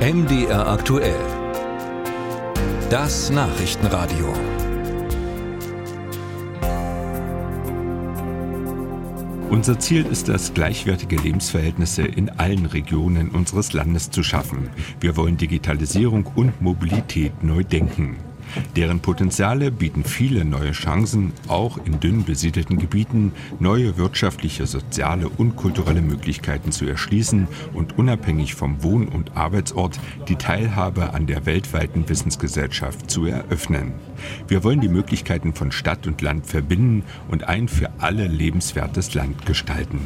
MDR aktuell. Das Nachrichtenradio. Unser Ziel ist es, gleichwertige Lebensverhältnisse in allen Regionen unseres Landes zu schaffen. Wir wollen Digitalisierung und Mobilität neu denken. Deren Potenziale bieten viele neue Chancen, auch in dünn besiedelten Gebieten neue wirtschaftliche, soziale und kulturelle Möglichkeiten zu erschließen und unabhängig vom Wohn- und Arbeitsort die Teilhabe an der weltweiten Wissensgesellschaft zu eröffnen. Wir wollen die Möglichkeiten von Stadt und Land verbinden und ein für alle lebenswertes Land gestalten.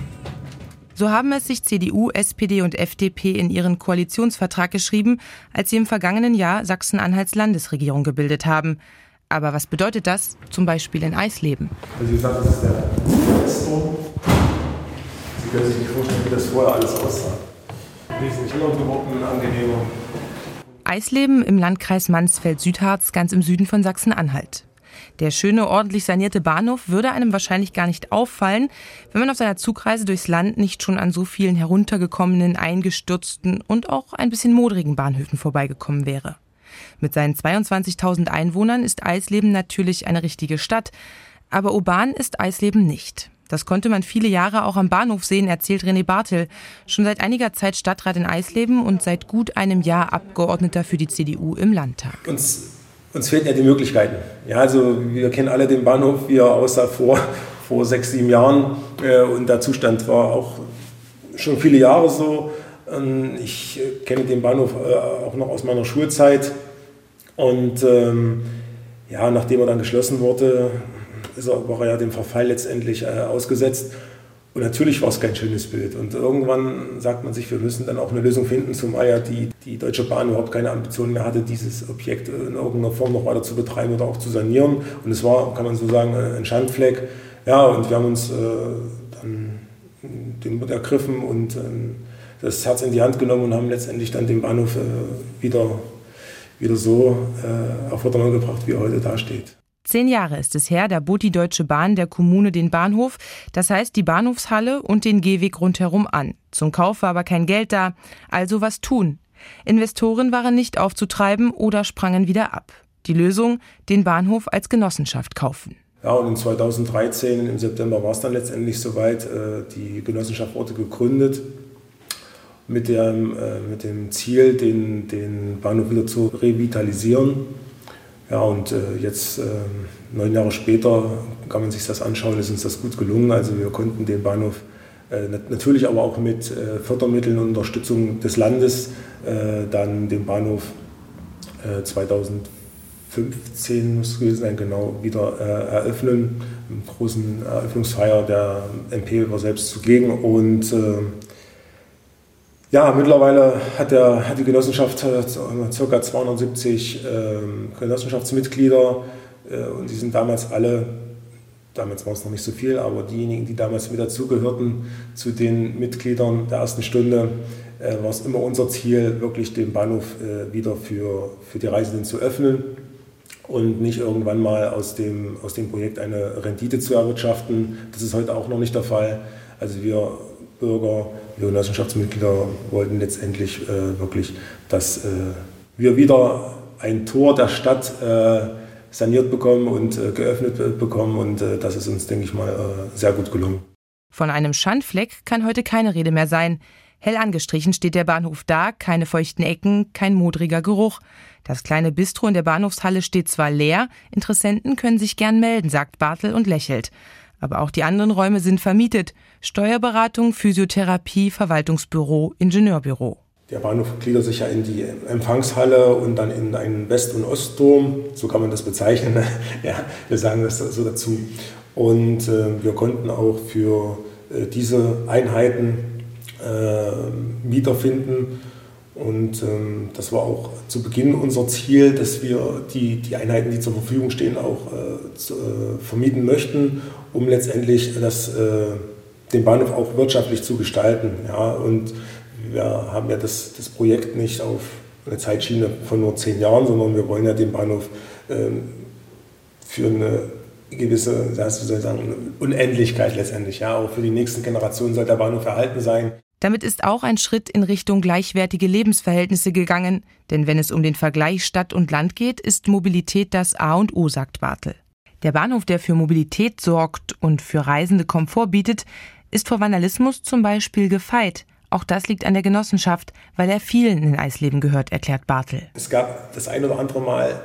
So haben es sich CDU, SPD und FDP in ihren Koalitionsvertrag geschrieben, als sie im vergangenen Jahr Sachsen-Anhalts Landesregierung gebildet haben. Aber was bedeutet das zum Beispiel in Eisleben? Also wie gesagt, das ist der Westturm. Sie können sich nicht vorstellen, wie das vorher alles aussah. Wesentlich geworden, angenehmer. Eisleben im Landkreis Mansfeld-Südharz, ganz im Süden von Sachsen-Anhalt. Der schöne, ordentlich sanierte Bahnhof würde einem wahrscheinlich gar nicht auffallen, wenn man auf seiner Zugreise durchs Land nicht schon an so vielen heruntergekommenen, eingestürzten und auch ein bisschen modrigen Bahnhöfen vorbeigekommen wäre. Mit seinen 22.000 Einwohnern ist Eisleben natürlich eine richtige Stadt, aber urban ist Eisleben nicht. Das konnte man viele Jahre auch am Bahnhof sehen, erzählt René Bartel. Schon seit einiger Zeit Stadtrat in Eisleben und seit gut einem Jahr Abgeordneter für die CDU im Landtag. Uns uns fehlten ja die Möglichkeiten. Ja, also wir kennen alle den Bahnhof, wie er aussah vor, vor sechs, sieben Jahren. Äh, und der Zustand war auch schon viele Jahre so. Ähm, ich äh, kenne den Bahnhof äh, auch noch aus meiner Schulzeit. Und ähm, ja, nachdem er dann geschlossen wurde, ist er, war er ja dem Verfall letztendlich ausgesetzt. Und natürlich war es kein schönes Bild. Und irgendwann sagt man sich, wir müssen dann auch eine Lösung finden, zumal ja die, die Deutsche Bahn überhaupt keine Ambitionen mehr hatte, dieses Objekt in irgendeiner Form noch weiter zu betreiben oder auch zu sanieren. Und es war, kann man so sagen, ein Schandfleck. Ja, und wir haben uns äh, dann den Mut ergriffen und äh, das Herz in die Hand genommen und haben letztendlich dann den Bahnhof äh, wieder, wieder so äh, auf Vordermann gebracht, wie er heute dasteht. Zehn Jahre ist es her, da bot die Deutsche Bahn der Kommune den Bahnhof, das heißt die Bahnhofshalle und den Gehweg rundherum an. Zum Kauf war aber kein Geld da, also was tun? Investoren waren nicht aufzutreiben oder sprangen wieder ab. Die Lösung, den Bahnhof als Genossenschaft kaufen. Ja, und in 2013, im September, war es dann letztendlich soweit. Äh, die Genossenschaft wurde gegründet mit dem, äh, mit dem Ziel, den, den Bahnhof wieder zu revitalisieren ja, und äh, jetzt, äh, neun Jahre später, kann man sich das anschauen, ist uns das gut gelungen. Also wir konnten den Bahnhof äh, natürlich aber auch mit äh, Fördermitteln und Unterstützung des Landes äh, dann den Bahnhof 2015 äh, muss es gewesen sein, genau wieder eröffnen. Im großen Eröffnungsfeier der MP war selbst zugegen und ja, mittlerweile hat, der, hat die Genossenschaft äh, ca. 270 äh, Genossenschaftsmitglieder äh, und die sind damals alle, damals war es noch nicht so viel, aber diejenigen, die damals mit dazugehörten, zu den Mitgliedern der ersten Stunde, äh, war es immer unser Ziel, wirklich den Bahnhof äh, wieder für, für die Reisenden zu öffnen und nicht irgendwann mal aus dem, aus dem Projekt eine Rendite zu erwirtschaften. Das ist heute auch noch nicht der Fall. Also wir Bürger, wir Genossenschaftsmitglieder wollten letztendlich äh, wirklich, dass äh, wir wieder ein Tor der Stadt äh, saniert bekommen und äh, geöffnet bekommen. Und das ist uns, denke ich mal, sehr gut gelungen. Von einem Schandfleck kann heute keine Rede mehr sein. Hell angestrichen steht der Bahnhof da, keine feuchten Ecken, kein modriger Geruch. Das kleine Bistro in der Bahnhofshalle steht zwar leer, Interessenten können sich gern melden, sagt Bartel und lächelt. Aber auch die anderen Räume sind vermietet. Steuerberatung, Physiotherapie, Verwaltungsbüro, Ingenieurbüro. Der Bahnhof gliedert sich ja in die Empfangshalle und dann in einen West- und Ostturm, so kann man das bezeichnen. ja, wir sagen das so dazu. Und äh, wir konnten auch für äh, diese Einheiten äh, Mieter finden. Und ähm, das war auch zu Beginn unser Ziel, dass wir die, die Einheiten, die zur Verfügung stehen, auch äh, zu, äh, vermieten möchten, um letztendlich das, äh, den Bahnhof auch wirtschaftlich zu gestalten. Ja? Und wir haben ja das, das Projekt nicht auf eine Zeitschiene von nur zehn Jahren, sondern wir wollen ja den Bahnhof ähm, für eine gewisse, wie soll ich sagen, Unendlichkeit letztendlich. Ja? Auch für die nächsten Generationen soll der Bahnhof erhalten sein. Damit ist auch ein Schritt in Richtung gleichwertige Lebensverhältnisse gegangen, denn wenn es um den Vergleich Stadt und Land geht, ist Mobilität das A und O, sagt Bartel. Der Bahnhof, der für Mobilität sorgt und für Reisende Komfort bietet, ist vor Vandalismus zum Beispiel gefeit. Auch das liegt an der Genossenschaft, weil er vielen in Eisleben gehört, erklärt Bartel. Es gab das ein oder andere Mal,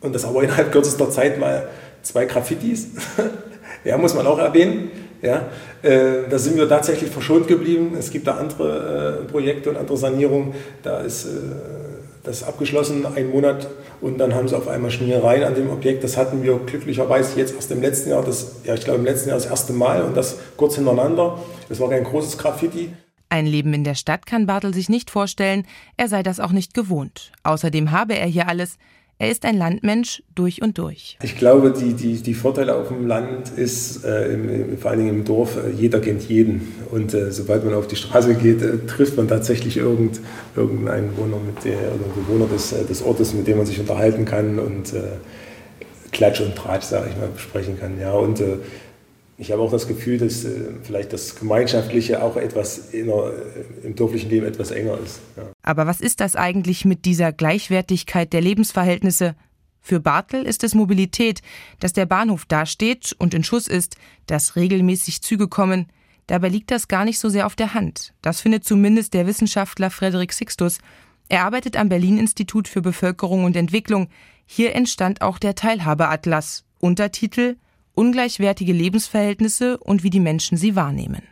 und das aber innerhalb kürzester Zeit mal, zwei Graffitis. ja, muss man auch erwähnen. Ja, äh, da sind wir tatsächlich verschont geblieben. Es gibt da andere äh, Projekte und andere Sanierungen. Da ist äh, das abgeschlossen, ein Monat, und dann haben sie auf einmal Schmierereien an dem Objekt. Das hatten wir glücklicherweise jetzt erst im letzten Jahr, das, ja, ich glaube im letzten Jahr das erste Mal und das kurz hintereinander. Das war kein großes Graffiti. Ein Leben in der Stadt kann Bartel sich nicht vorstellen, er sei das auch nicht gewohnt. Außerdem habe er hier alles. Er ist ein Landmensch durch und durch. Ich glaube, die, die, die Vorteile auf dem Land ist, äh, im, vor allen Dingen im Dorf, äh, jeder kennt jeden. Und äh, sobald man auf die Straße geht, äh, trifft man tatsächlich irgend, irgendeinen Wohner mit der, oder Bewohner des, äh, des Ortes, mit dem man sich unterhalten kann und äh, Klatsch und Tratsch, sage ich mal, besprechen kann. Ja, und ich habe auch das Gefühl, dass vielleicht das Gemeinschaftliche auch etwas äh, im dörflichen Leben etwas enger ist. Ja. Aber was ist das eigentlich mit dieser Gleichwertigkeit der Lebensverhältnisse? Für Bartel ist es Mobilität, dass der Bahnhof dasteht und in Schuss ist, dass regelmäßig Züge kommen. Dabei liegt das gar nicht so sehr auf der Hand. Das findet zumindest der Wissenschaftler Frederik Sixtus. Er arbeitet am Berlin-Institut für Bevölkerung und Entwicklung. Hier entstand auch der Teilhabeatlas. Untertitel ungleichwertige Lebensverhältnisse und wie die Menschen sie wahrnehmen.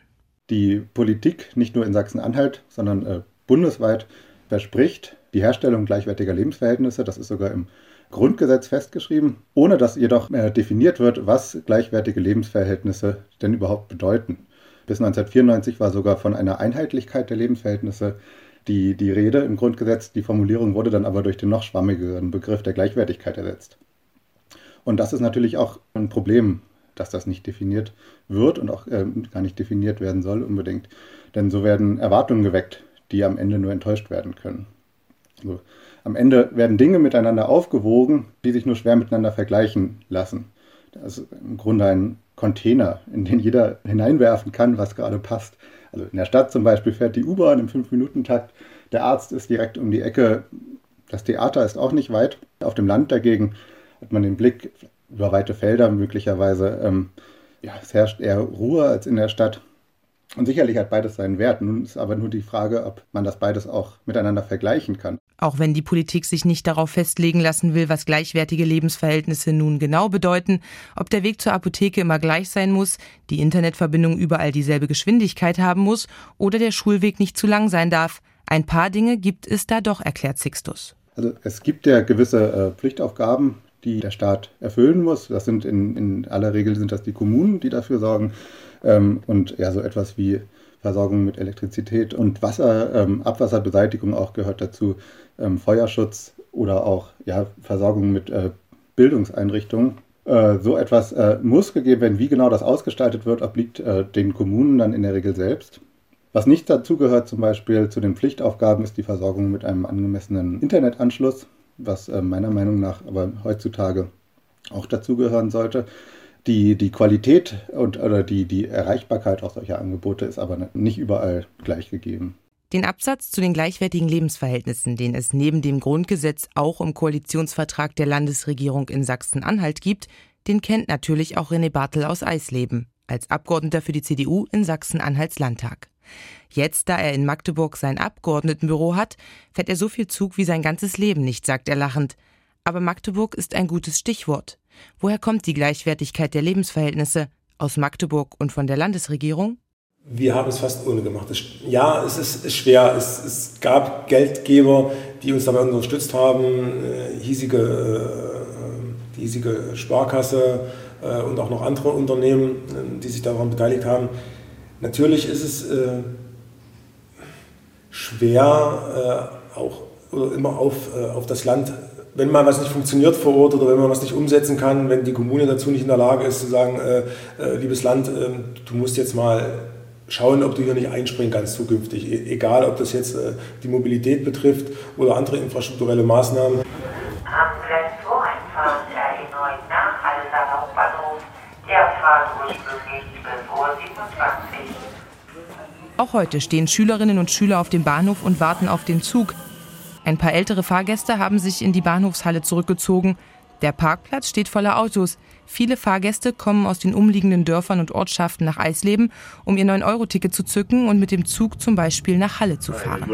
Die Politik, nicht nur in Sachsen-Anhalt, sondern äh, bundesweit, verspricht die Herstellung gleichwertiger Lebensverhältnisse. Das ist sogar im Grundgesetz festgeschrieben, ohne dass jedoch definiert wird, was gleichwertige Lebensverhältnisse denn überhaupt bedeuten. Bis 1994 war sogar von einer Einheitlichkeit der Lebensverhältnisse die, die Rede im Grundgesetz. Die Formulierung wurde dann aber durch den noch schwammigeren Begriff der Gleichwertigkeit ersetzt. Und das ist natürlich auch ein Problem, dass das nicht definiert wird und auch äh, gar nicht definiert werden soll unbedingt. Denn so werden Erwartungen geweckt, die am Ende nur enttäuscht werden können. Also, am Ende werden Dinge miteinander aufgewogen, die sich nur schwer miteinander vergleichen lassen. Das ist im Grunde ein Container, in den jeder hineinwerfen kann, was gerade passt. Also in der Stadt zum Beispiel fährt die U-Bahn im 5-Minuten-Takt, der Arzt ist direkt um die Ecke, das Theater ist auch nicht weit. Auf dem Land dagegen hat man den Blick über weite Felder möglicherweise. Ähm, ja, es herrscht eher Ruhe als in der Stadt. Und sicherlich hat beides seinen Wert. Nun ist aber nur die Frage, ob man das beides auch miteinander vergleichen kann. Auch wenn die Politik sich nicht darauf festlegen lassen will, was gleichwertige Lebensverhältnisse nun genau bedeuten, ob der Weg zur Apotheke immer gleich sein muss, die Internetverbindung überall dieselbe Geschwindigkeit haben muss oder der Schulweg nicht zu lang sein darf. Ein paar Dinge gibt es da doch, erklärt Sixtus. Also es gibt ja gewisse äh, Pflichtaufgaben, die der Staat erfüllen muss. Das sind in, in aller Regel sind das die Kommunen, die dafür sorgen. Ähm, und ja, so etwas wie Versorgung mit Elektrizität und Wasser, ähm, Abwasserbeseitigung auch gehört dazu, ähm, Feuerschutz oder auch ja, Versorgung mit äh, Bildungseinrichtungen. Äh, so etwas äh, muss gegeben werden. Wie genau das ausgestaltet wird, obliegt äh, den Kommunen dann in der Regel selbst. Was nicht dazu gehört, zum Beispiel zu den Pflichtaufgaben, ist die Versorgung mit einem angemessenen Internetanschluss was äh, meiner Meinung nach aber heutzutage auch dazugehören sollte. Die, die Qualität und, oder die, die Erreichbarkeit auch solcher Angebote ist aber nicht überall gleich gegeben. Den Absatz zu den gleichwertigen Lebensverhältnissen, den es neben dem Grundgesetz auch im Koalitionsvertrag der Landesregierung in Sachsen-Anhalt gibt, den kennt natürlich auch René Bartel aus Eisleben, als Abgeordneter für die CDU in Sachsen-Anhalts Landtag. Jetzt, da er in Magdeburg sein Abgeordnetenbüro hat, fährt er so viel Zug wie sein ganzes Leben nicht, sagt er lachend. Aber Magdeburg ist ein gutes Stichwort. Woher kommt die Gleichwertigkeit der Lebensverhältnisse? Aus Magdeburg und von der Landesregierung? Wir haben es fast ohne gemacht. Ja, es ist schwer. Es, es gab Geldgeber, die uns dabei unterstützt haben, äh, hiesige, äh, die hiesige Sparkasse äh, und auch noch andere Unternehmen, die sich daran beteiligt haben. Natürlich ist es schwer, auch immer auf, auf das Land, wenn mal was nicht funktioniert vor Ort oder wenn man was nicht umsetzen kann, wenn die Kommune dazu nicht in der Lage ist zu sagen, äh, äh, liebes Land, ähm, du musst jetzt mal schauen, ob du hier nicht einspringen kannst zukünftig. E egal, ob das jetzt äh, die Mobilität betrifft oder andere infrastrukturelle Maßnahmen. Am Gleis 2 einfahren der E9 nach Halleser Hauptbahnhof. Der fahrt ursprünglich Uhr 27. Auch heute stehen Schülerinnen und Schüler auf dem Bahnhof und warten auf den Zug. Ein paar ältere Fahrgäste haben sich in die Bahnhofshalle zurückgezogen. Der Parkplatz steht voller Autos. Viele Fahrgäste kommen aus den umliegenden Dörfern und Ortschaften nach Eisleben, um ihr 9-Euro-Ticket zu zücken und mit dem Zug zum Beispiel nach Halle zu fahren.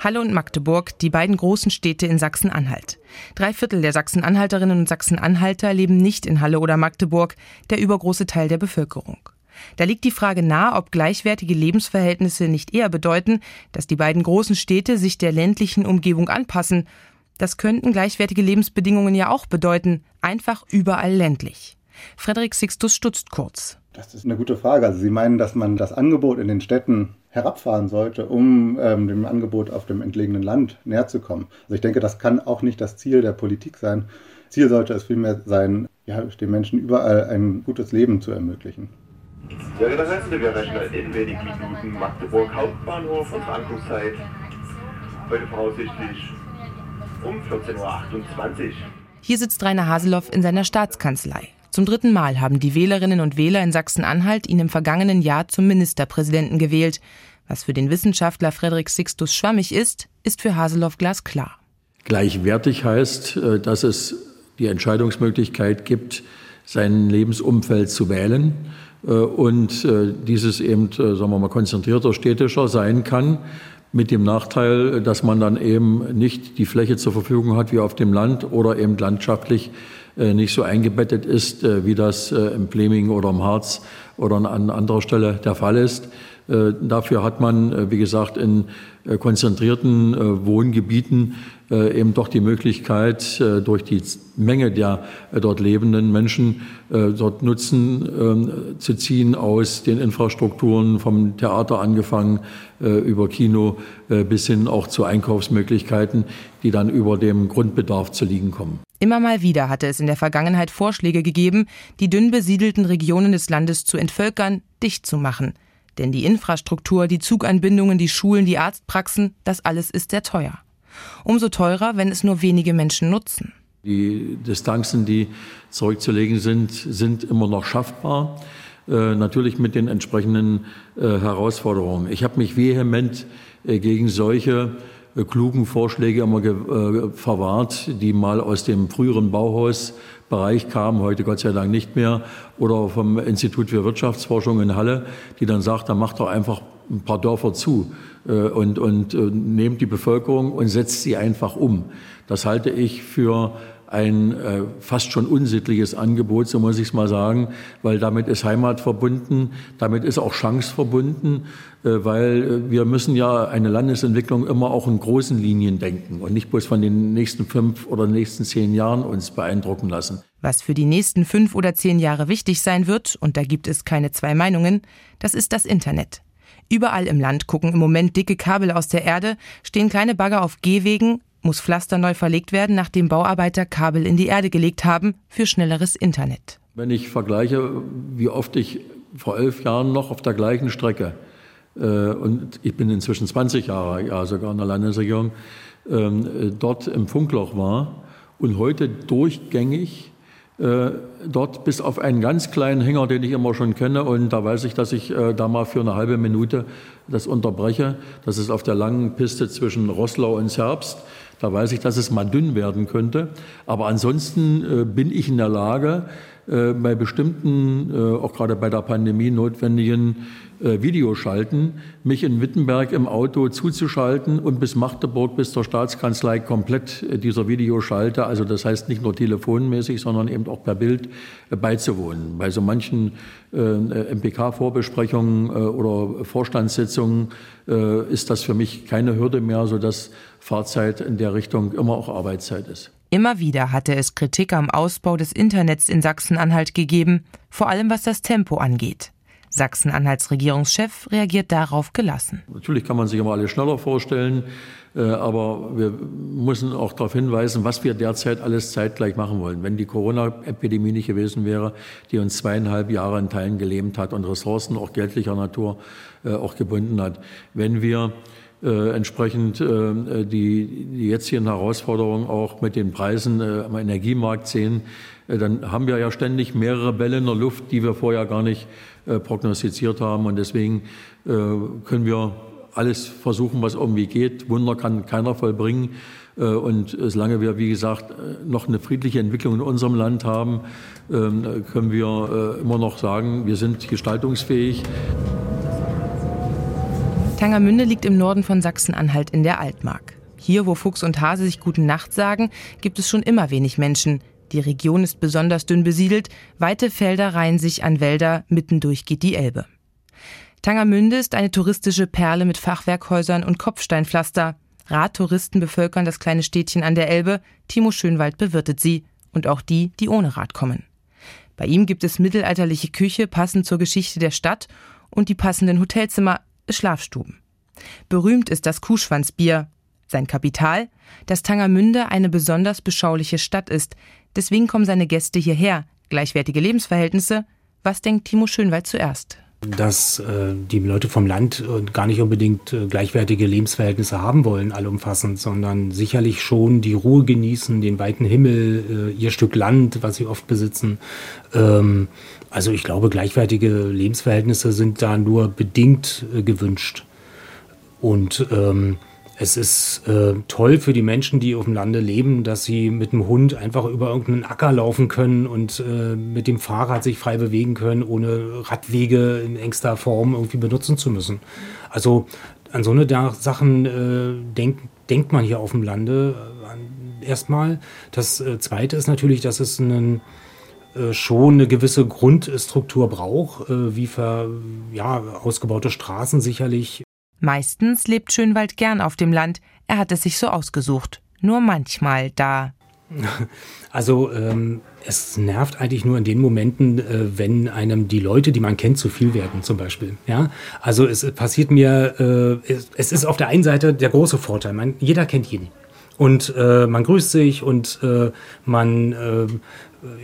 Halle und Magdeburg, die beiden großen Städte in Sachsen-Anhalt. Drei Viertel der Sachsen-Anhalterinnen und Sachsen-Anhalter leben nicht in Halle oder Magdeburg, der übergroße Teil der Bevölkerung. Da liegt die Frage nahe, ob gleichwertige Lebensverhältnisse nicht eher bedeuten, dass die beiden großen Städte sich der ländlichen Umgebung anpassen das könnten gleichwertige Lebensbedingungen ja auch bedeuten, einfach überall ländlich. Frederik Sixtus stutzt kurz. Das ist eine gute Frage. Also Sie meinen, dass man das Angebot in den Städten herabfahren sollte, um ähm, dem Angebot auf dem entlegenen Land näher zu kommen. Also ich denke, das kann auch nicht das Ziel der Politik sein. Ziel sollte es vielmehr sein, ja, den Menschen überall ein gutes Leben zu ermöglichen. Sehr geehrte Reisende, wir rechnen in wenigen Minuten Magdeburg Hauptbahnhof und Ankunftszeit. Heute voraussichtlich um 14.28 Uhr. Hier sitzt Rainer Haseloff in seiner Staatskanzlei. Zum dritten Mal haben die Wählerinnen und Wähler in Sachsen-Anhalt ihn im vergangenen Jahr zum Ministerpräsidenten gewählt. Was für den Wissenschaftler Frederik Sixtus schwammig ist, ist für Haseloff glasklar. Gleichwertig heißt, äh, dass es die Entscheidungsmöglichkeit gibt, sein Lebensumfeld zu wählen äh, und äh, dieses eben, sagen wir mal, konzentrierter, städtischer sein kann mit dem Nachteil, dass man dann eben nicht die Fläche zur Verfügung hat wie auf dem Land oder eben landschaftlich äh, nicht so eingebettet ist, äh, wie das äh, im Fleming oder im Harz oder an anderer Stelle der Fall ist. Dafür hat man, wie gesagt, in konzentrierten Wohngebieten äh, eben doch die Möglichkeit, äh, durch die Menge der äh, dort lebenden Menschen dort Nutzen ähm, zu ziehen aus den Infrastrukturen vom Theater angefangen über Kino bis hin auch zu Einkaufsmöglichkeiten, die dann über dem Grundbedarf zu liegen kommen. Immer mal wieder hatte es in der Vergangenheit Vorschläge gegeben, die dünn besiedelten Regionen des Landes zu entvölkern, dicht zu machen. Denn die Infrastruktur, die Zuganbindungen, die Schulen, die Arztpraxen, das alles ist sehr teuer. Umso teurer, wenn es nur wenige Menschen nutzen. Die Distanzen, die zurückzulegen sind, sind immer noch schaffbar. Äh, natürlich mit den entsprechenden äh, Herausforderungen. Ich habe mich vehement äh, gegen solche klugen Vorschläge immer äh, verwahrt, die mal aus dem früheren Bauhausbereich kamen, heute Gott sei Dank nicht mehr, oder vom Institut für Wirtschaftsforschung in Halle, die dann sagt, da macht doch einfach ein paar Dörfer zu äh, und, und, und nehmt die Bevölkerung und setzt sie einfach um. Das halte ich für ein äh, fast schon unsittliches Angebot, so muss ich es mal sagen, weil damit ist Heimat verbunden, damit ist auch Chance verbunden, äh, weil äh, wir müssen ja eine Landesentwicklung immer auch in großen Linien denken und nicht bloß von den nächsten fünf oder nächsten zehn Jahren uns beeindrucken lassen. Was für die nächsten fünf oder zehn Jahre wichtig sein wird, und da gibt es keine zwei Meinungen, das ist das Internet. Überall im Land gucken im Moment dicke Kabel aus der Erde, stehen kleine Bagger auf Gehwegen, muss Pflaster neu verlegt werden, nachdem Bauarbeiter Kabel in die Erde gelegt haben für schnelleres Internet. Wenn ich vergleiche, wie oft ich vor elf Jahren noch auf der gleichen Strecke, äh, und ich bin inzwischen 20 Jahre, ja sogar in der Landesregierung, ähm, dort im Funkloch war und heute durchgängig äh, dort bis auf einen ganz kleinen Hänger, den ich immer schon kenne. Und da weiß ich, dass ich äh, da mal für eine halbe Minute das unterbreche. Das ist auf der langen Piste zwischen Rosslau und Zerbst. Da weiß ich, dass es mal dünn werden könnte. Aber ansonsten äh, bin ich in der Lage, äh, bei bestimmten, äh, auch gerade bei der Pandemie notwendigen Videoschalten, mich in Wittenberg im Auto zuzuschalten und bis Magdeburg, bis zur Staatskanzlei komplett dieser Videoschalte, also das heißt nicht nur telefonmäßig, sondern eben auch per Bild beizuwohnen. Bei so manchen MPK-Vorbesprechungen oder Vorstandssitzungen ist das für mich keine Hürde mehr, sodass Fahrzeit in der Richtung immer auch Arbeitszeit ist. Immer wieder hatte es Kritik am Ausbau des Internets in Sachsen-Anhalt gegeben, vor allem was das Tempo angeht. Sachsen-Anhalts Regierungschef reagiert darauf gelassen. Natürlich kann man sich immer alles schneller vorstellen, äh, aber wir müssen auch darauf hinweisen, was wir derzeit alles zeitgleich machen wollen. Wenn die Corona-Epidemie nicht gewesen wäre, die uns zweieinhalb Jahre in Teilen gelähmt hat und Ressourcen auch geldlicher Natur äh, auch gebunden hat. Wenn wir äh, entsprechend äh, die, die jetzigen Herausforderungen auch mit den Preisen äh, am Energiemarkt sehen, äh, dann haben wir ja ständig mehrere Bälle in der Luft, die wir vorher gar nicht äh, prognostiziert haben. Und deswegen äh, können wir alles versuchen, was irgendwie geht. Wunder kann keiner vollbringen. Und solange wir, wie gesagt, noch eine friedliche Entwicklung in unserem Land haben, ähm, können wir immer noch sagen, wir sind gestaltungsfähig. Tangermünde liegt im Norden von Sachsen-Anhalt in der Altmark. Hier, wo Fuchs und Hase sich guten Nacht sagen, gibt es schon immer wenig Menschen. Die Region ist besonders dünn besiedelt, weite Felder reihen sich an Wälder, mittendurch geht die Elbe. Tangermünde ist eine touristische Perle mit Fachwerkhäusern und Kopfsteinpflaster. Radtouristen bevölkern das kleine Städtchen an der Elbe, Timo Schönwald bewirtet sie und auch die, die ohne Rad kommen. Bei ihm gibt es mittelalterliche Küche, passend zur Geschichte der Stadt und die passenden Hotelzimmer, Schlafstuben. Berühmt ist das Kuhschwanzbier. Sein Kapital, dass Tangermünde eine besonders beschauliche Stadt ist. Deswegen kommen seine Gäste hierher. Gleichwertige Lebensverhältnisse. Was denkt Timo Schönwald zuerst? Dass äh, die Leute vom Land äh, gar nicht unbedingt äh, gleichwertige Lebensverhältnisse haben wollen, allumfassend, sondern sicherlich schon die Ruhe genießen, den weiten Himmel, äh, ihr Stück Land, was sie oft besitzen. Ähm, also ich glaube, gleichwertige Lebensverhältnisse sind da nur bedingt gewünscht. Und ähm, es ist äh, toll für die Menschen, die auf dem Lande leben, dass sie mit dem Hund einfach über irgendeinen Acker laufen können und äh, mit dem Fahrrad sich frei bewegen können, ohne Radwege in engster Form irgendwie benutzen zu müssen. Also an so eine Sachen äh, denk, denkt man hier auf dem Lande äh, erstmal. Das äh, Zweite ist natürlich, dass es einen äh, schon eine gewisse Grundstruktur braucht, wie für, ja, ausgebaute Straßen sicherlich, Meistens lebt Schönwald gern auf dem Land. Er hat es sich so ausgesucht. Nur manchmal da. Also ähm, es nervt eigentlich nur in den Momenten, äh, wenn einem die Leute, die man kennt, zu viel werden, zum Beispiel. Ja, also es passiert mir, äh, es, es, ist auf der einen Seite der große Vorteil. Man, jeder kennt jeden und äh, man grüßt sich und äh, man äh,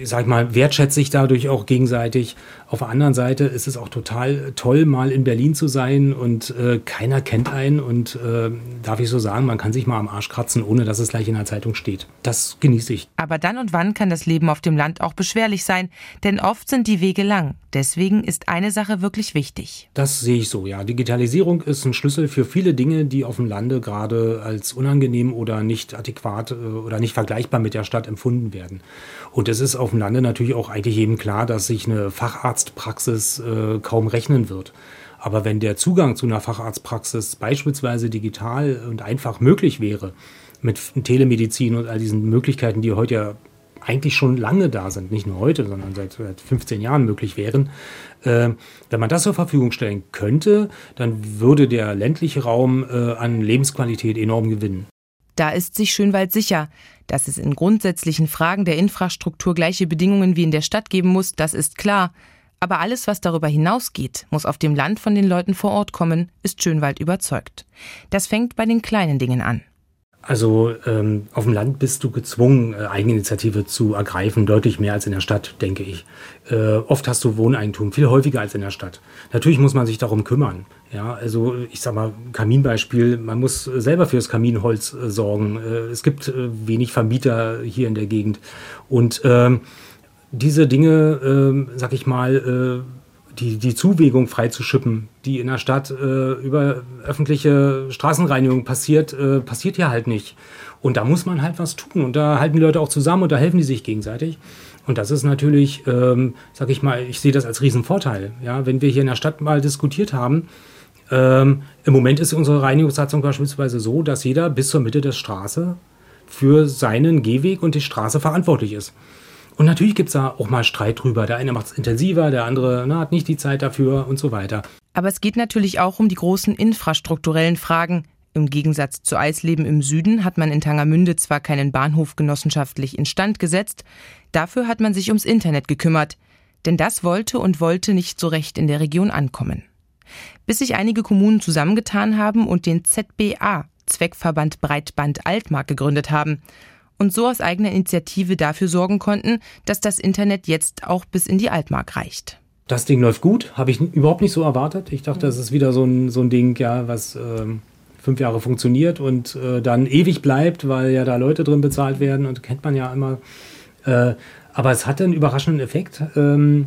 sag ich mal, wertschätzt sich dadurch auch gegenseitig. Auf der anderen Seite ist es auch total toll, mal in Berlin zu sein und äh, keiner kennt einen und äh, darf ich so sagen, man kann sich mal am Arsch kratzen, ohne dass es gleich in der Zeitung steht. Das genieße ich. Aber dann und wann kann das Leben auf dem Land auch beschwerlich sein, denn oft sind die Wege lang. Deswegen ist eine Sache wirklich wichtig. Das sehe ich so, ja. Digitalisierung ist ein Schlüssel für viele Dinge, die auf dem Lande gerade als unangenehm oder nicht adäquat äh, oder nicht vergleichbar mit der Stadt empfunden werden. Und es ist auf dem Lande natürlich auch eigentlich jedem klar, dass sich eine Facharztpraxis äh, kaum rechnen wird. Aber wenn der Zugang zu einer Facharztpraxis beispielsweise digital und einfach möglich wäre, mit Telemedizin und all diesen Möglichkeiten, die heute ja eigentlich schon lange da sind, nicht nur heute, sondern seit, seit 15 Jahren möglich wären, äh, wenn man das zur Verfügung stellen könnte, dann würde der ländliche Raum äh, an Lebensqualität enorm gewinnen. Da ist sich Schönwald sicher. Dass es in grundsätzlichen Fragen der Infrastruktur gleiche Bedingungen wie in der Stadt geben muss, das ist klar. Aber alles, was darüber hinausgeht, muss auf dem Land von den Leuten vor Ort kommen, ist Schönwald überzeugt. Das fängt bei den kleinen Dingen an. Also ähm, auf dem Land bist du gezwungen, äh, Eigeninitiative zu ergreifen, deutlich mehr als in der Stadt, denke ich. Äh, oft hast du Wohneigentum, viel häufiger als in der Stadt. Natürlich muss man sich darum kümmern. Ja, also ich sag mal, Kaminbeispiel, man muss selber fürs Kaminholz äh, sorgen. Äh, es gibt äh, wenig Vermieter hier in der Gegend. Und ähm, diese Dinge, ähm, sag ich mal, äh, die, die Zuwägung freizuschippen, die in der Stadt äh, über öffentliche Straßenreinigung passiert, äh, passiert hier halt nicht. Und da muss man halt was tun. Und da halten die Leute auch zusammen und da helfen die sich gegenseitig. Und das ist natürlich, ähm, sag ich mal, ich sehe das als Riesenvorteil. Ja, wenn wir hier in der Stadt mal diskutiert haben, ähm, im Moment ist unsere Reinigungssatzung beispielsweise so, dass jeder bis zur Mitte der Straße für seinen Gehweg und die Straße verantwortlich ist. Und natürlich gibt es da auch mal Streit drüber. Der eine macht es intensiver, der andere na, hat nicht die Zeit dafür und so weiter. Aber es geht natürlich auch um die großen infrastrukturellen Fragen. Im Gegensatz zu Eisleben im Süden hat man in Tangermünde zwar keinen Bahnhof genossenschaftlich instand gesetzt, dafür hat man sich ums Internet gekümmert. Denn das wollte und wollte nicht so recht in der Region ankommen. Bis sich einige Kommunen zusammengetan haben und den ZBA, Zweckverband Breitband Altmark, gegründet haben und so aus eigener Initiative dafür sorgen konnten, dass das Internet jetzt auch bis in die Altmark reicht. Das Ding läuft gut, habe ich überhaupt nicht so erwartet. Ich dachte, das ist wieder so ein, so ein Ding, ja, was ähm, fünf Jahre funktioniert und äh, dann ewig bleibt, weil ja da Leute drin bezahlt werden und kennt man ja immer. Äh, aber es hatte einen überraschenden Effekt. Ähm,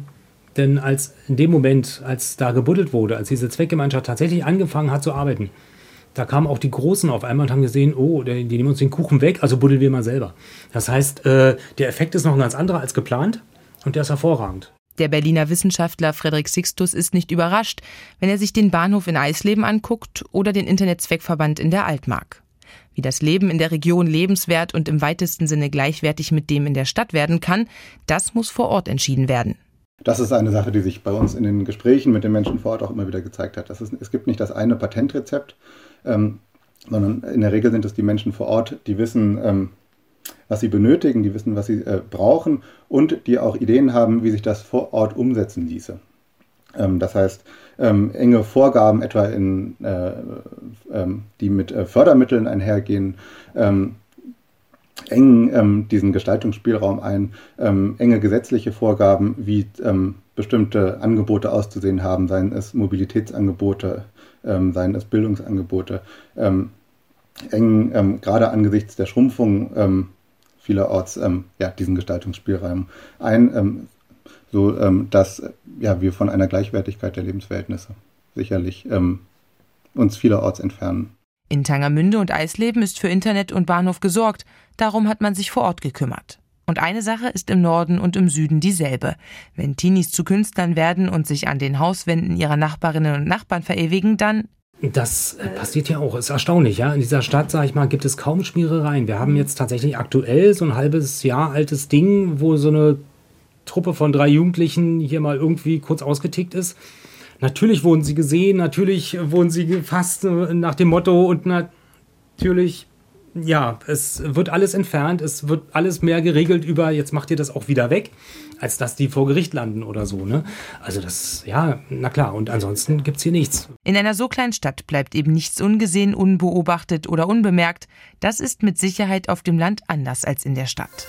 denn als in dem Moment, als da gebuddelt wurde, als diese Zweckgemeinschaft tatsächlich angefangen hat zu arbeiten, da kamen auch die Großen auf einmal und haben gesehen, oh, die nehmen uns den Kuchen weg, also buddeln wir mal selber. Das heißt, äh, der Effekt ist noch ein ganz anderer als geplant und der ist hervorragend. Der Berliner Wissenschaftler Frederik Sixtus ist nicht überrascht, wenn er sich den Bahnhof in Eisleben anguckt oder den Internetzweckverband in der Altmark. Wie das Leben in der Region lebenswert und im weitesten Sinne gleichwertig mit dem in der Stadt werden kann, das muss vor Ort entschieden werden. Das ist eine Sache, die sich bei uns in den Gesprächen mit den Menschen vor Ort auch immer wieder gezeigt hat. Ist, es gibt nicht das eine Patentrezept, ähm, sondern in der Regel sind es die Menschen vor Ort, die wissen, ähm, was sie benötigen, die wissen, was sie äh, brauchen und die auch Ideen haben, wie sich das vor Ort umsetzen ließe. Ähm, das heißt, ähm, enge Vorgaben, etwa in, äh, ähm, die mit äh, Fördermitteln einhergehen, ähm, engen ähm, diesen Gestaltungsspielraum ein, ähm, enge gesetzliche Vorgaben, wie bestimmte Angebote auszusehen haben, seien es Mobilitätsangebote, seien es Bildungsangebote, eng gerade angesichts der Schrumpfung vielerorts ja, diesen Gestaltungsspielraum ein, so dass ja, wir von einer Gleichwertigkeit der Lebensverhältnisse sicherlich uns vielerorts entfernen. In Tangermünde und Eisleben ist für Internet und Bahnhof gesorgt, darum hat man sich vor Ort gekümmert. Und eine Sache ist im Norden und im Süden dieselbe. Wenn Teenies zu Künstlern werden und sich an den Hauswänden ihrer Nachbarinnen und Nachbarn verewigen, dann das äh, passiert ja auch, ist erstaunlich, ja. In dieser Stadt, sag ich mal, gibt es kaum Schmierereien. Wir haben jetzt tatsächlich aktuell so ein halbes Jahr altes Ding, wo so eine Truppe von drei Jugendlichen hier mal irgendwie kurz ausgetickt ist. Natürlich wurden sie gesehen, natürlich wurden sie gefasst äh, nach dem Motto und natürlich, ja, es wird alles entfernt, es wird alles mehr geregelt über, jetzt macht ihr das auch wieder weg, als dass die vor Gericht landen oder so, ne? Also das, ja, na klar, und ansonsten gibt es hier nichts. In einer so kleinen Stadt bleibt eben nichts ungesehen, unbeobachtet oder unbemerkt. Das ist mit Sicherheit auf dem Land anders als in der Stadt.